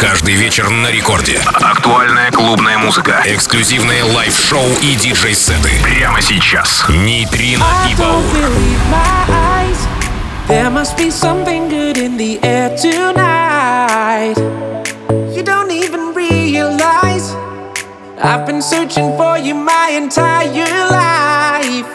Каждый вечер на рекорде. Актуальная клубная музыка. Эксклюзивные лайв-шоу и диджей-сеты. Прямо сейчас. Нейтрино и Баур. I've been searching for you my entire life.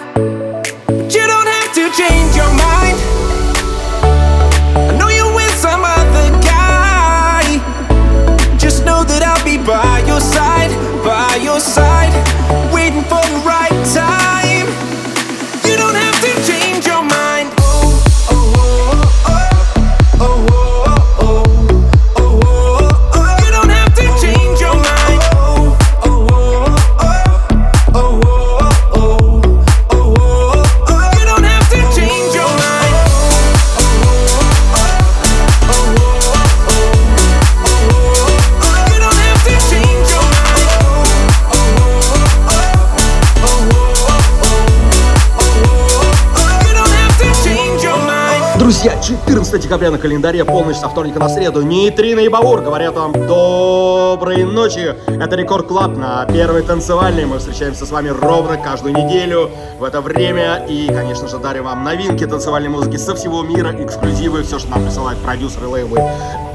11 декабря на календаре, полночь со вторника на среду. Нейтрино и Баур говорят вам доброй ночи. Это Рекорд Клаб на первой танцевальной. Мы встречаемся с вами ровно каждую неделю в это время. И, конечно же, дарим вам новинки танцевальной музыки со всего мира, эксклюзивы, все, что нам присылают продюсеры лейблы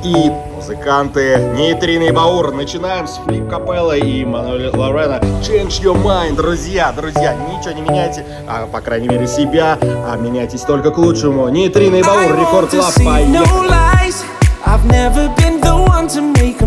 и музыканты Нейтрины и Баур. Начинаем с Флип Капелла и Мануэля Лорена. Change your mind, друзья, друзья, ничего не меняйте, а, по крайней мере себя, а меняйтесь только к лучшему. Нейтрины и Баур, Рекорд Лав, поехали! I've never been the one to make a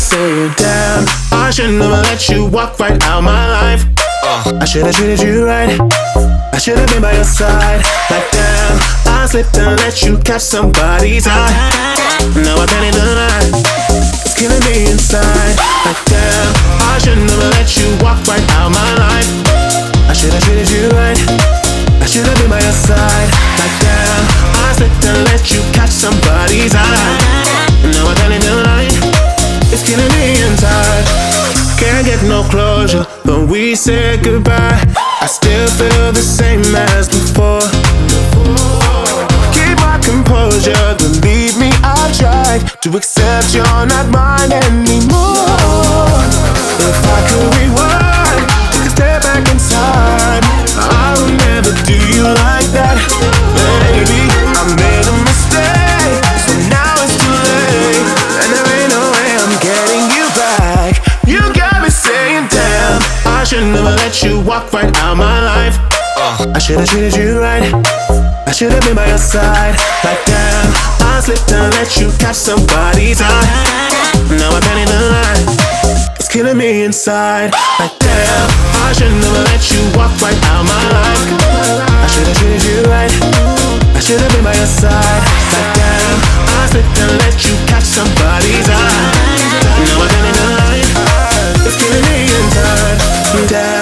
saying, damn, I should never let you walk right out my life. I should've treated you right. I should've been by your side. Like damn, I slipped and let you catch somebody's eye. Now I can't lie. It's killing me inside. Like damn, I should never let you walk right out my life. I should've treated you right. I should've been by your side. Like damn, I slipped and let you catch somebody's eye. Now I can't. It's killing me inside. Can't get no closure when we say goodbye. I still feel the same as before. Keep my composure, believe me, I've tried to accept you're not mine anymore. If I could rewind, take a step back inside, I will never do you like that, baby. I should never let you walk right out my life. Uh. I should've treated you right. I should've been by your side. Like damn, I slipped and let you catch somebody's eye. Now I can't even lie. It's killing me inside. Like damn, I should never let you walk right out my life. I should've treated you right. I should've been by your side. Like damn, I slipped and let you catch somebody's eye. Now I inside.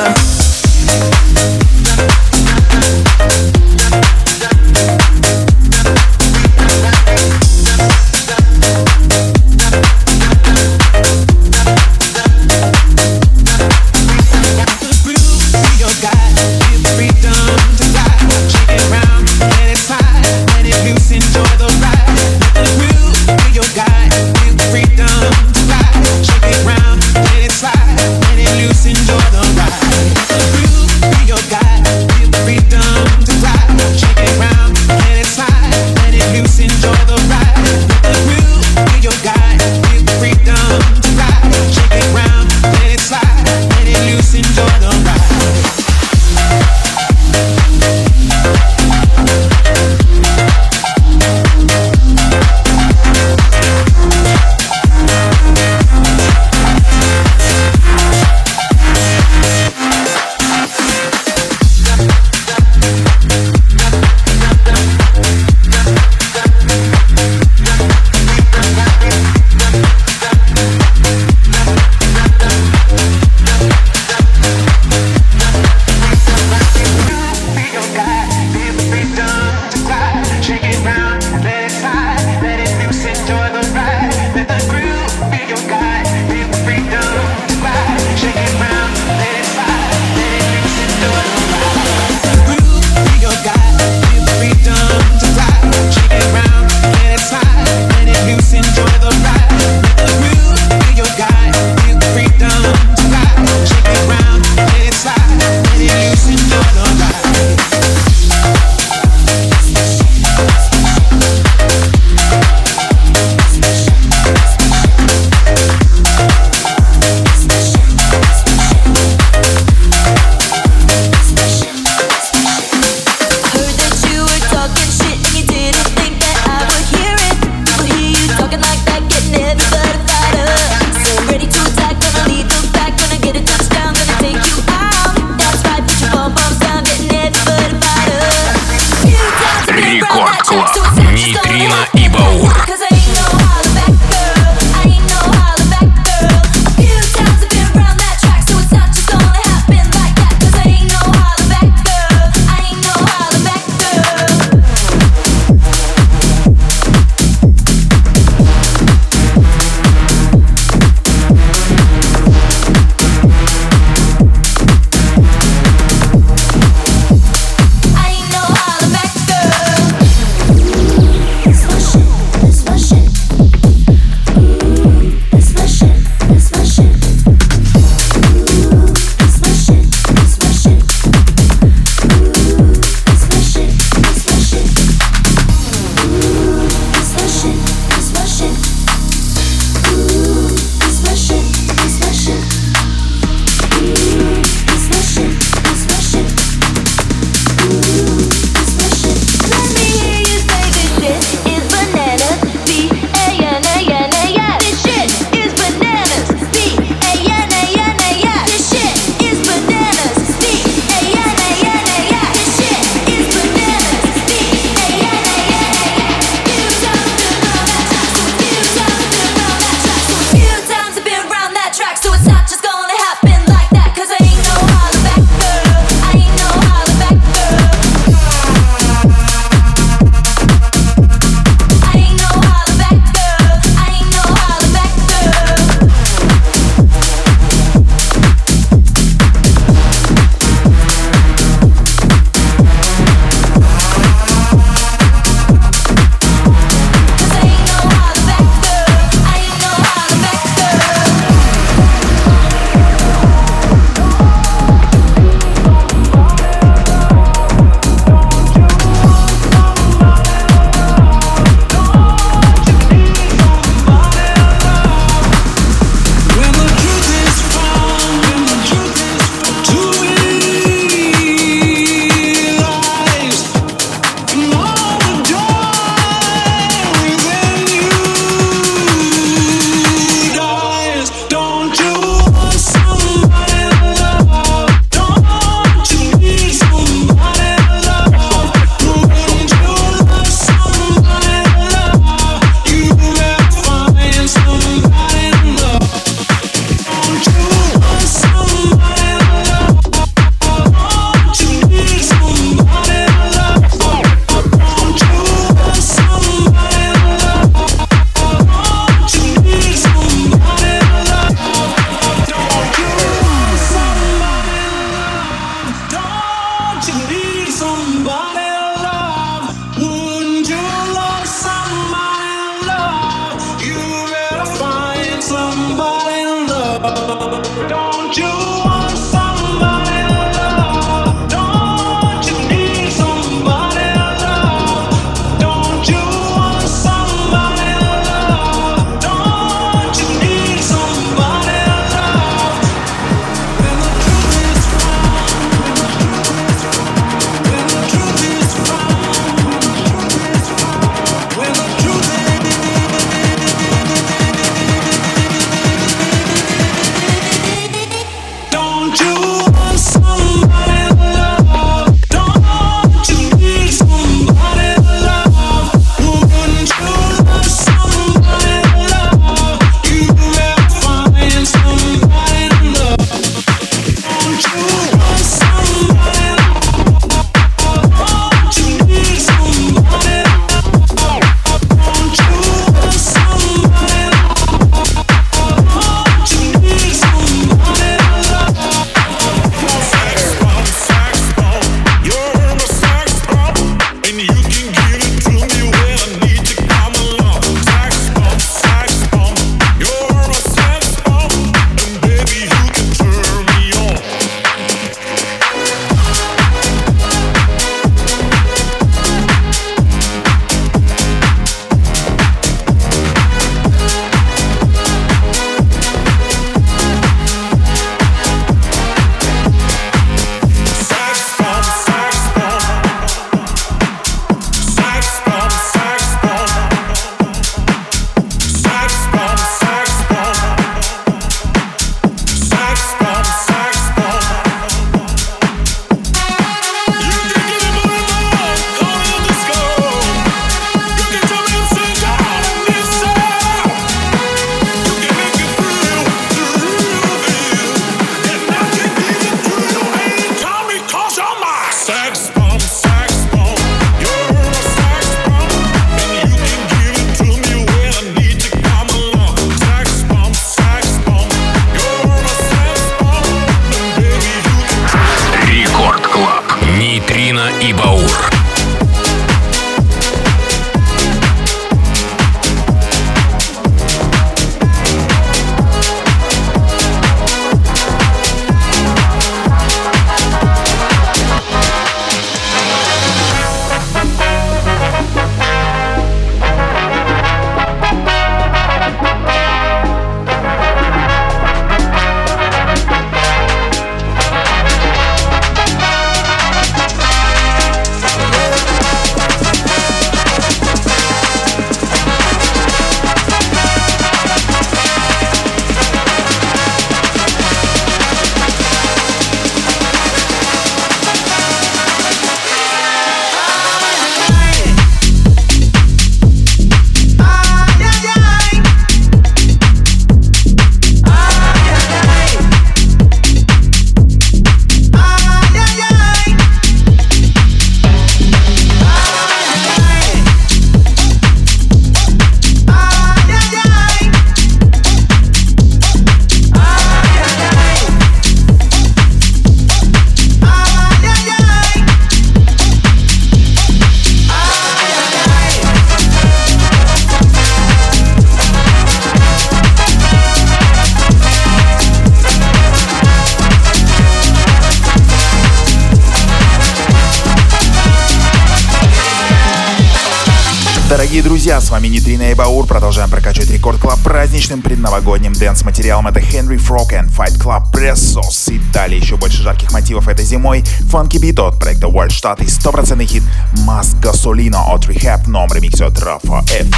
Дэнс-материалом. Это Henry Frog and Fight Club Pressos. И далее еще больше жарких мотивов этой зимой. Funky Beat от проекта World Штат и стопроцентный хит Mas Gasolina от Rehab, новом ремиксе от Rafa FL.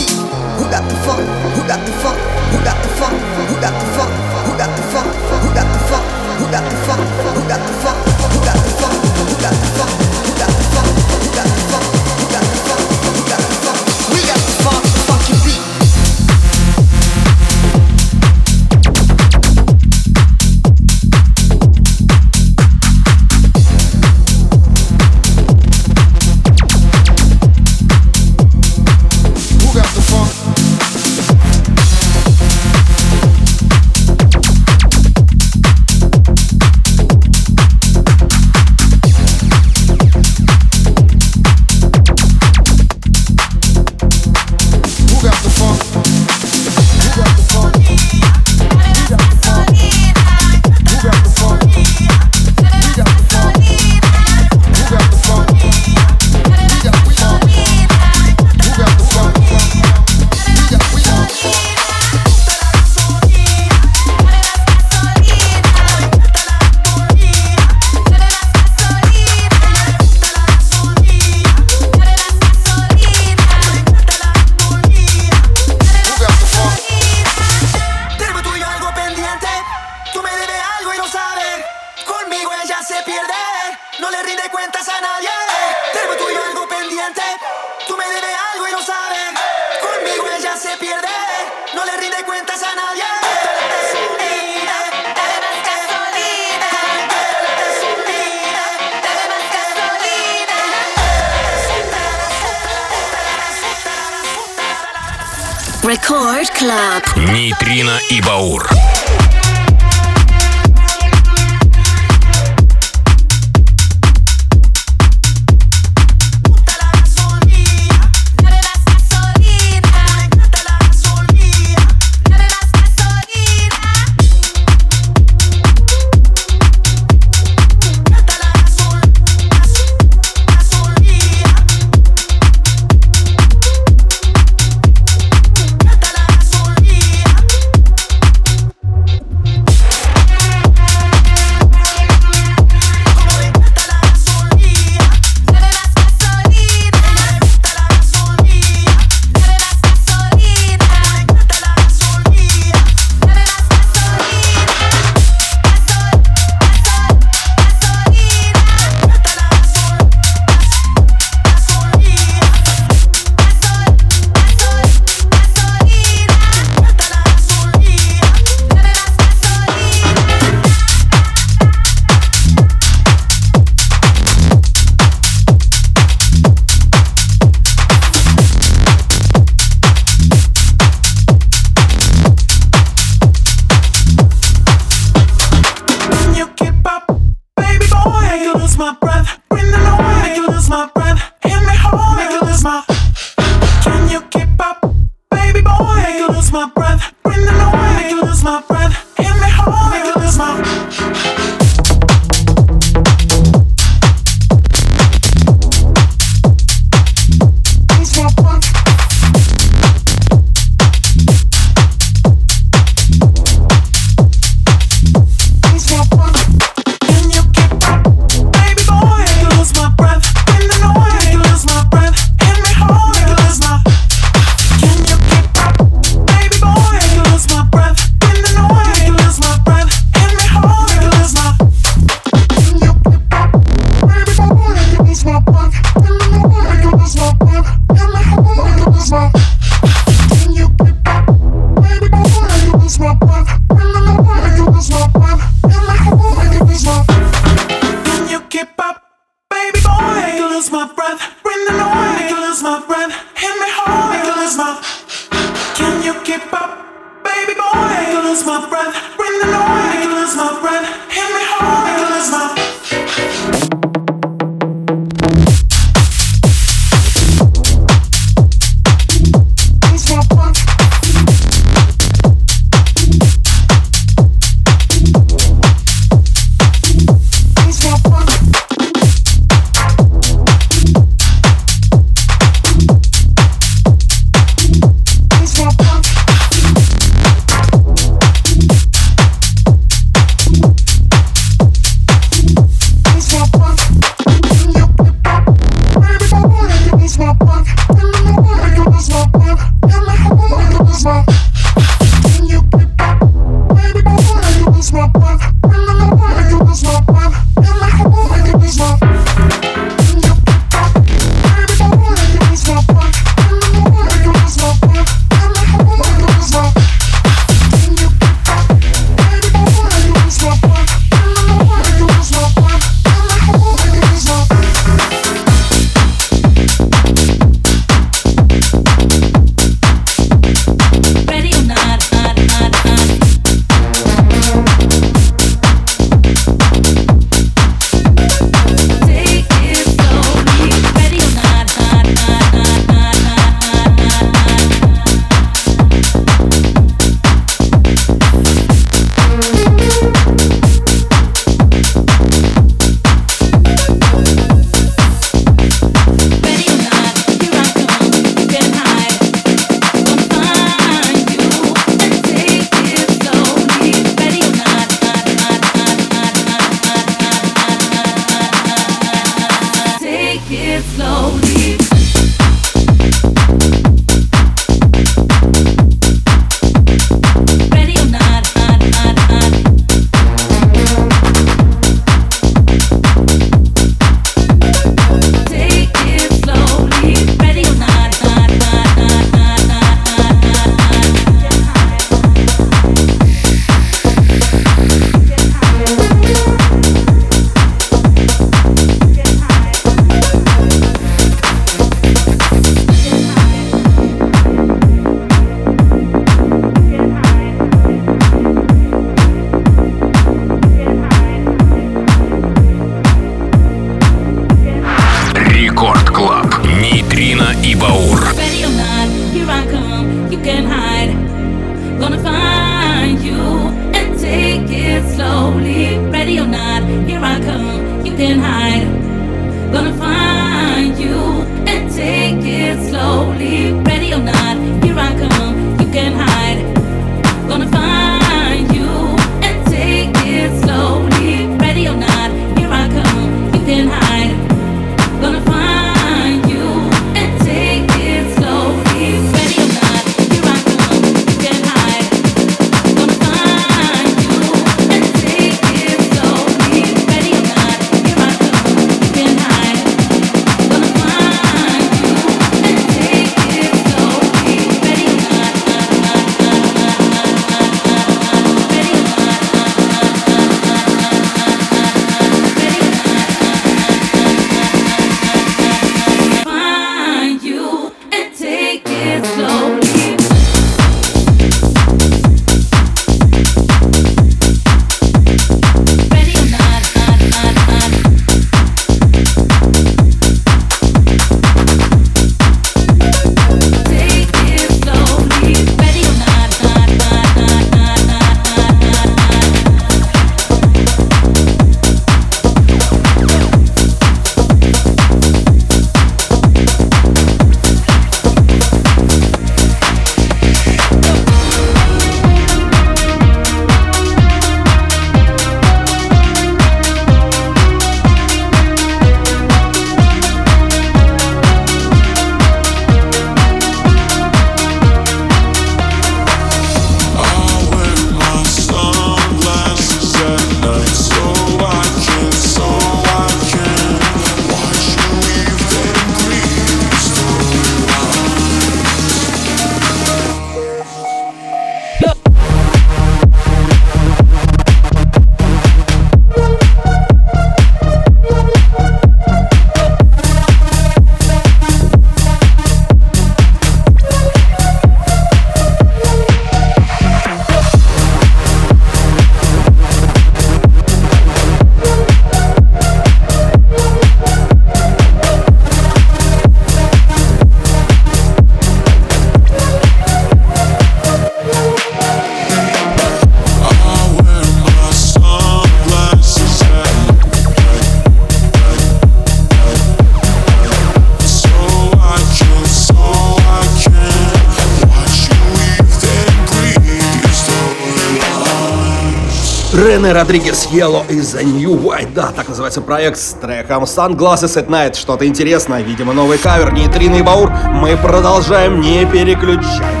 Рене Родригес Yellow из The New White. Да, так называется проект с треком Sunglasses at Night. Что-то интересное, видимо, новый кавер, нейтриный баур. Мы продолжаем, не переключаться.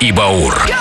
и Баур.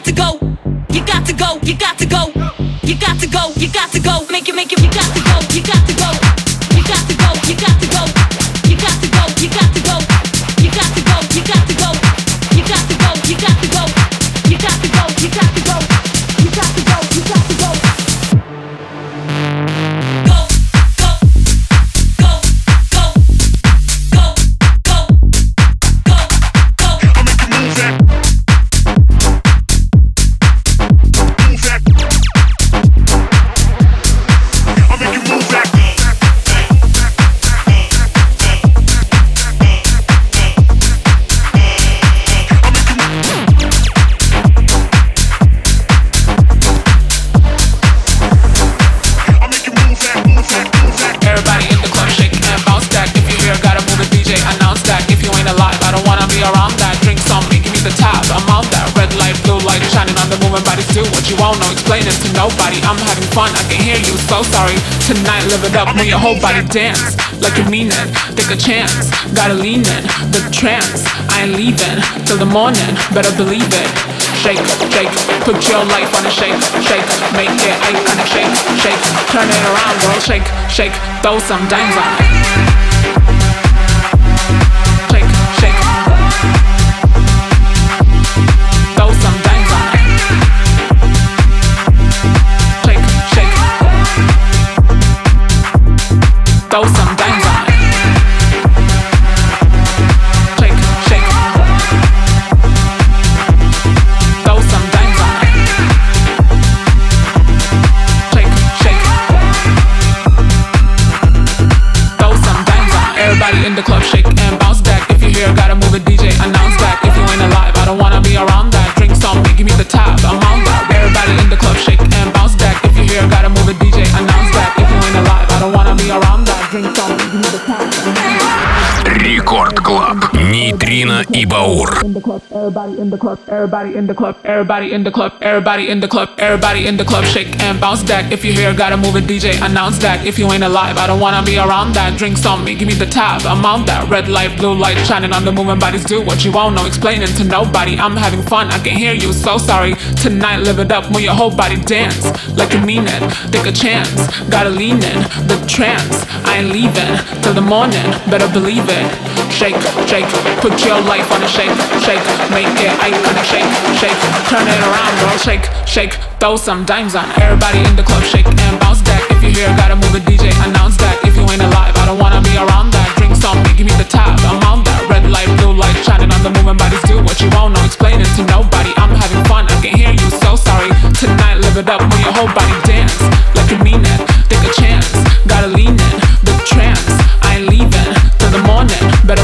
got to go. You got to go. You got to go. You got to go. You got to go. Make it, make it. You got to go. You got. whole body dance like you mean it. Take a chance, gotta lean in. The trance, I ain't leaving till the morning. Better believe it. Shake, shake, put your life on a shake, shake, make it iconic. Shake, shake, turn it around, girl. Shake, shake, throw some dimes on it. throw some Баур. in the club, everybody in the club, everybody in the club, everybody in the club, everybody in the club, everybody in the club, shake and bounce back. If you're here, gotta move it, DJ, announce that. If you ain't alive, I don't wanna be around that. Drinks on me, give me the tab, I'm on that. Red light, blue light, shining on the moving bodies. Do what you want, no explaining to nobody. I'm having fun, I can hear you, so sorry. Tonight, live it up, move your whole body, dance like you mean it. Take a chance, gotta lean in the trance. I ain't leaving till the morning, better believe it. Shake, shake, put your life on a shake, shake, make it iconic, shake, shake, turn it around, girl, shake, shake, throw some dimes on. Everybody in the club, shake and bounce back. If you're here, gotta move it, DJ, announce that. If you ain't alive, I don't wanna be around that. Drinks on me, give me the tab, I'm on that. Red light, blue light, shining on the moving bodies. Do what you want, no explaining to nobody. I'm having fun, I can hear you, so sorry. Tonight, live it up, move your whole body, dance like you mean it. Take a chance, gotta lean in the trance.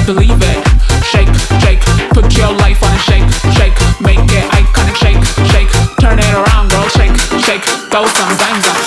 Believe it. Shake, shake, put your life on a shake, shake, make it iconic, shake, shake, turn it around, girl, shake, shake, throw some dimes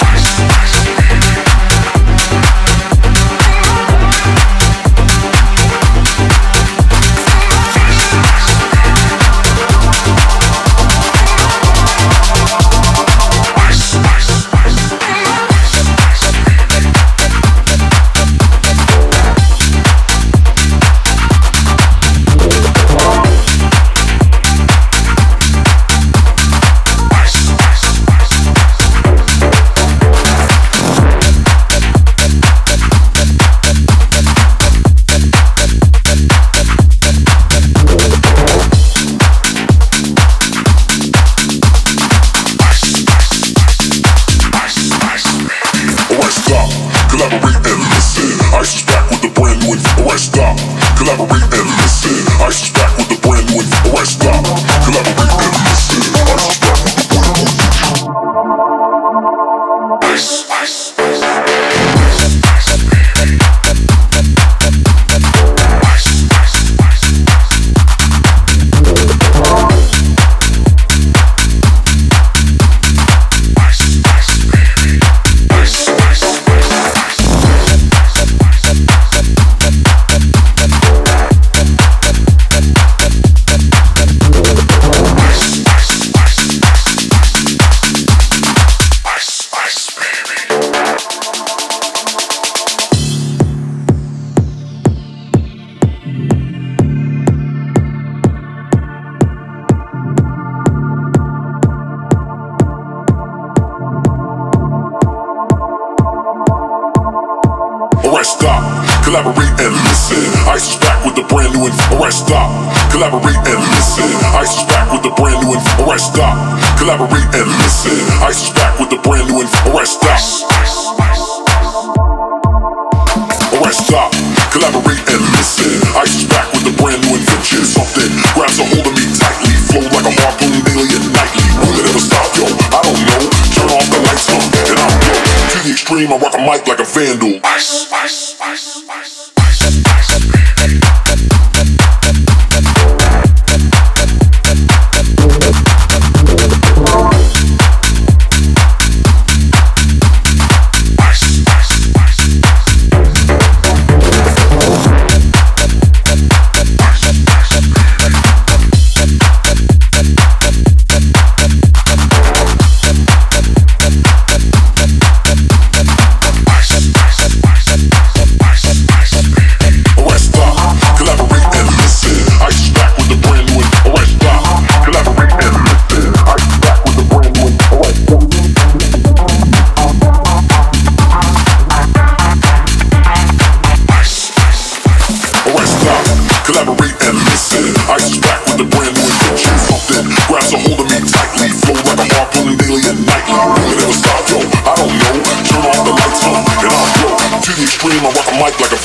Collaborate and listen. Ice is back with a brand new invention. Something grabs a hold of me tightly. Flow like a harpoon daily alien nightly. Will it ever stop, yo? I don't know. Turn off the lights, huh? And I'm yo. To the extreme, I rock a mic like a vandal. Ice, ice, ice,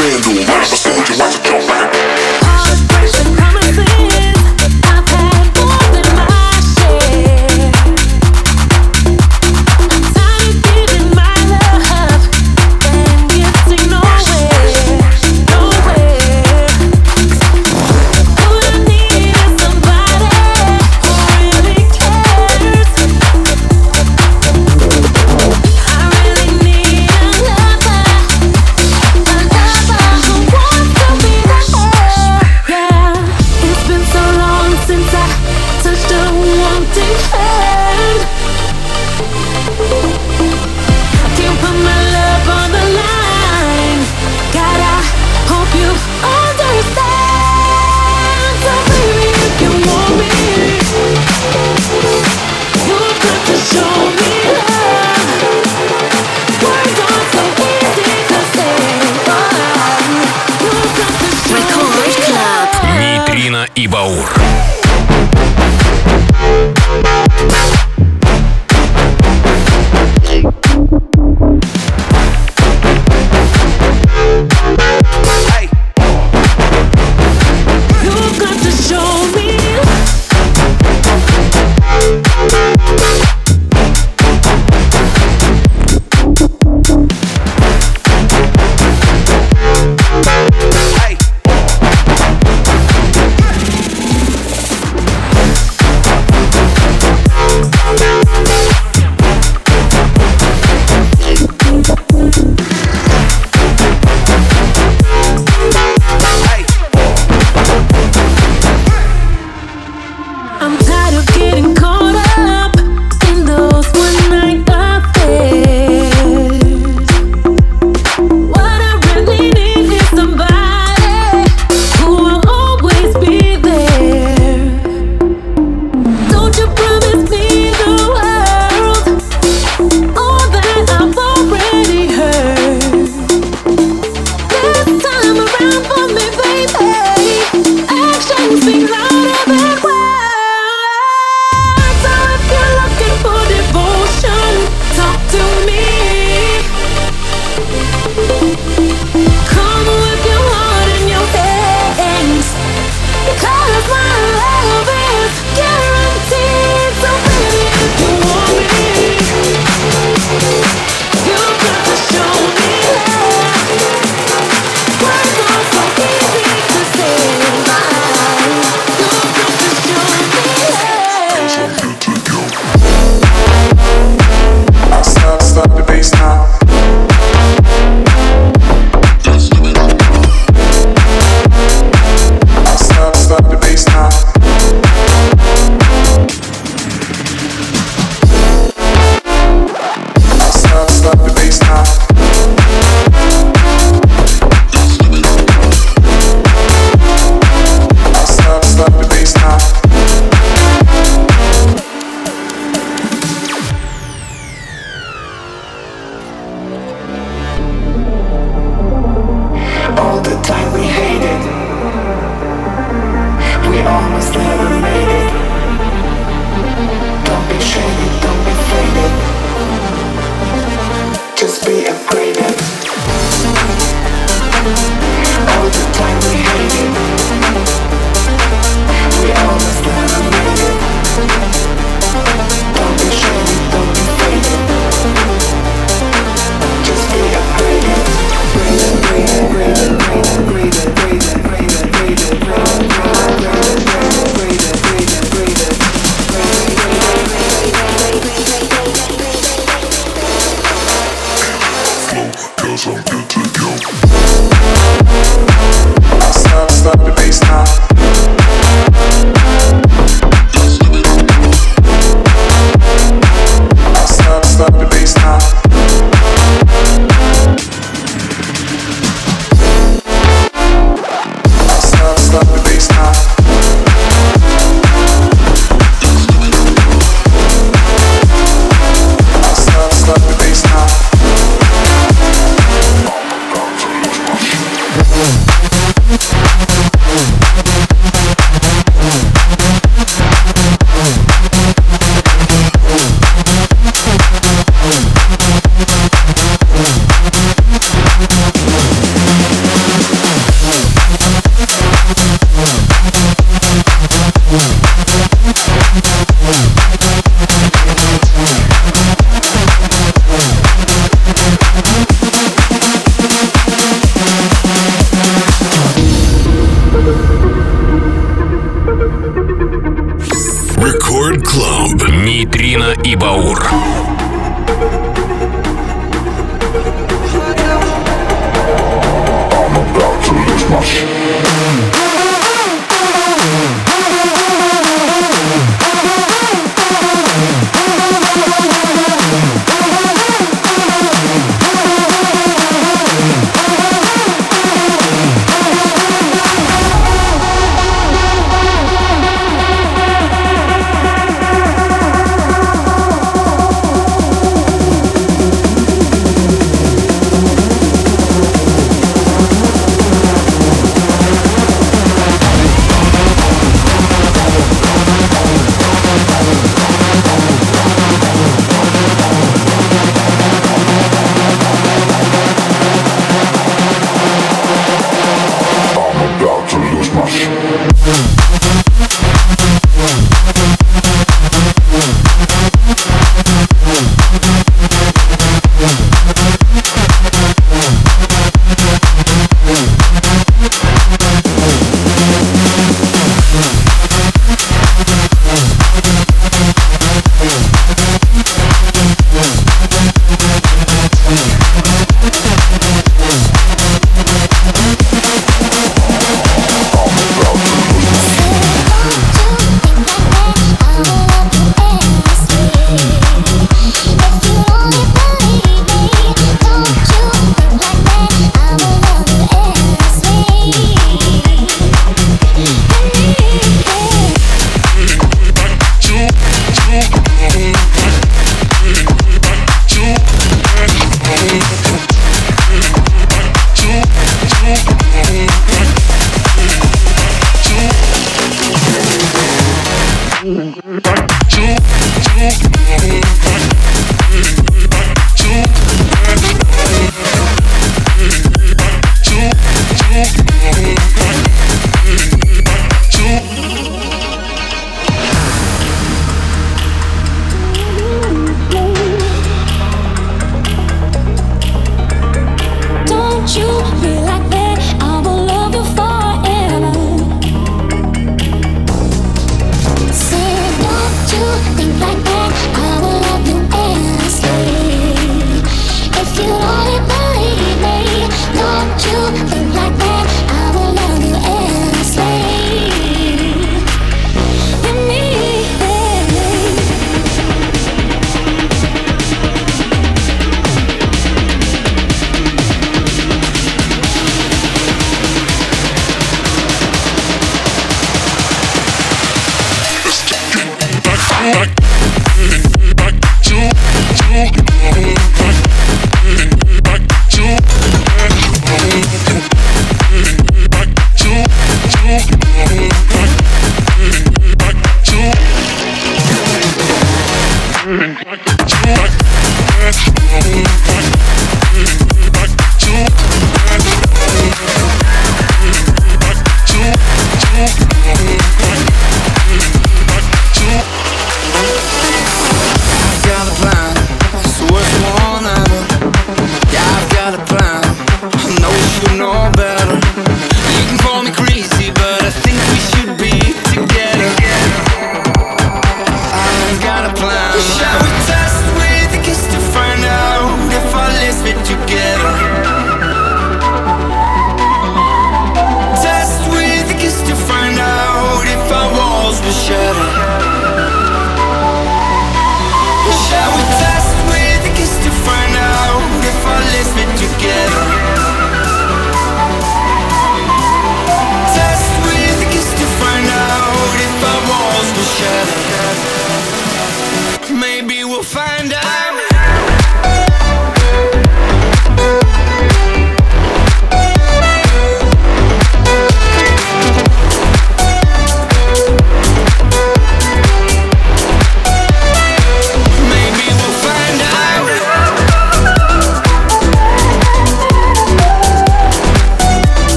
vandal. Right и Баур.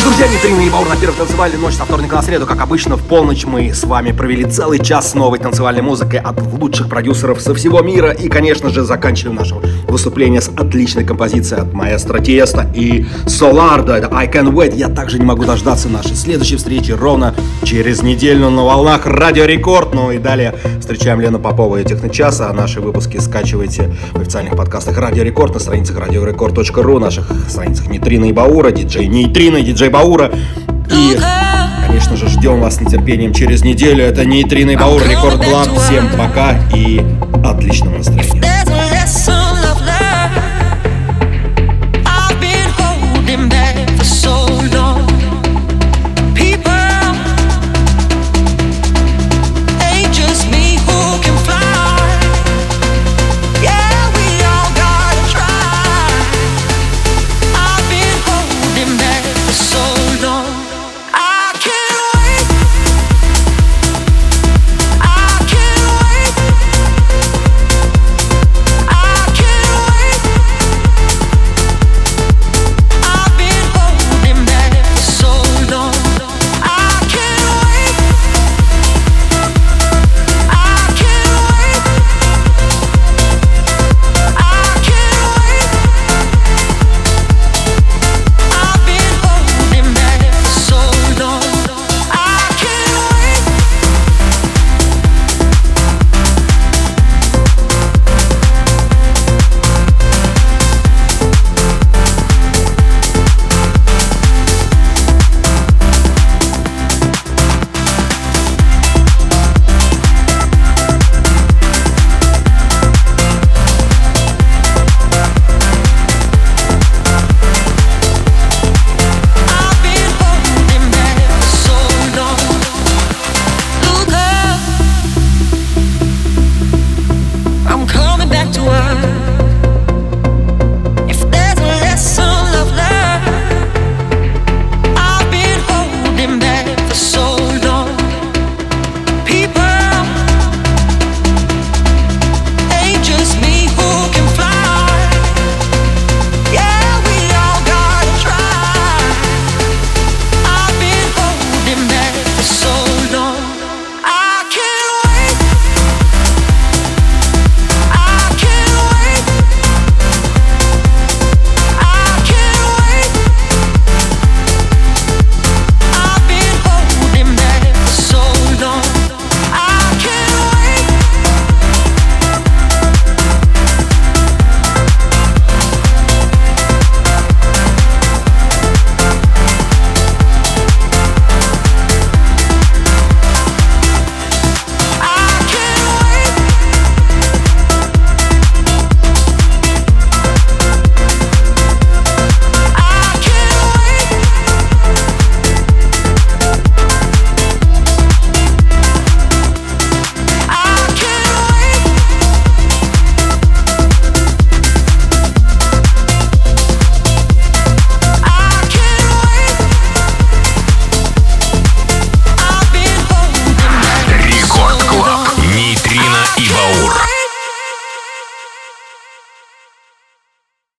Ж, друзья, Нитрина и Баур на первой танцевальной ночь со вторника на среду. Как обычно, в полночь мы с вами провели целый час с новой танцевальной музыкой от лучших продюсеров со всего мира. И, конечно же, заканчиваем наше выступление с отличной композицией от маэстро Тиеста и Солардо. Это I Can Wait. Я также не могу дождаться нашей следующей встречи ровно через неделю на волнах Радио Рекорд. Ну и далее встречаем Лену Попову и Техночаса. А наши выпуски скачивайте в официальных подкастах Радио Рекорд на страницах радиорекорд.ру, наших страницах Нитрина и Баура, диджей Нейтрина диджей Баура. И, конечно же, ждем вас с нетерпением через неделю. Это Нейтрина и Баур, Рекорд Клаб. Всем пока и отличного настроения.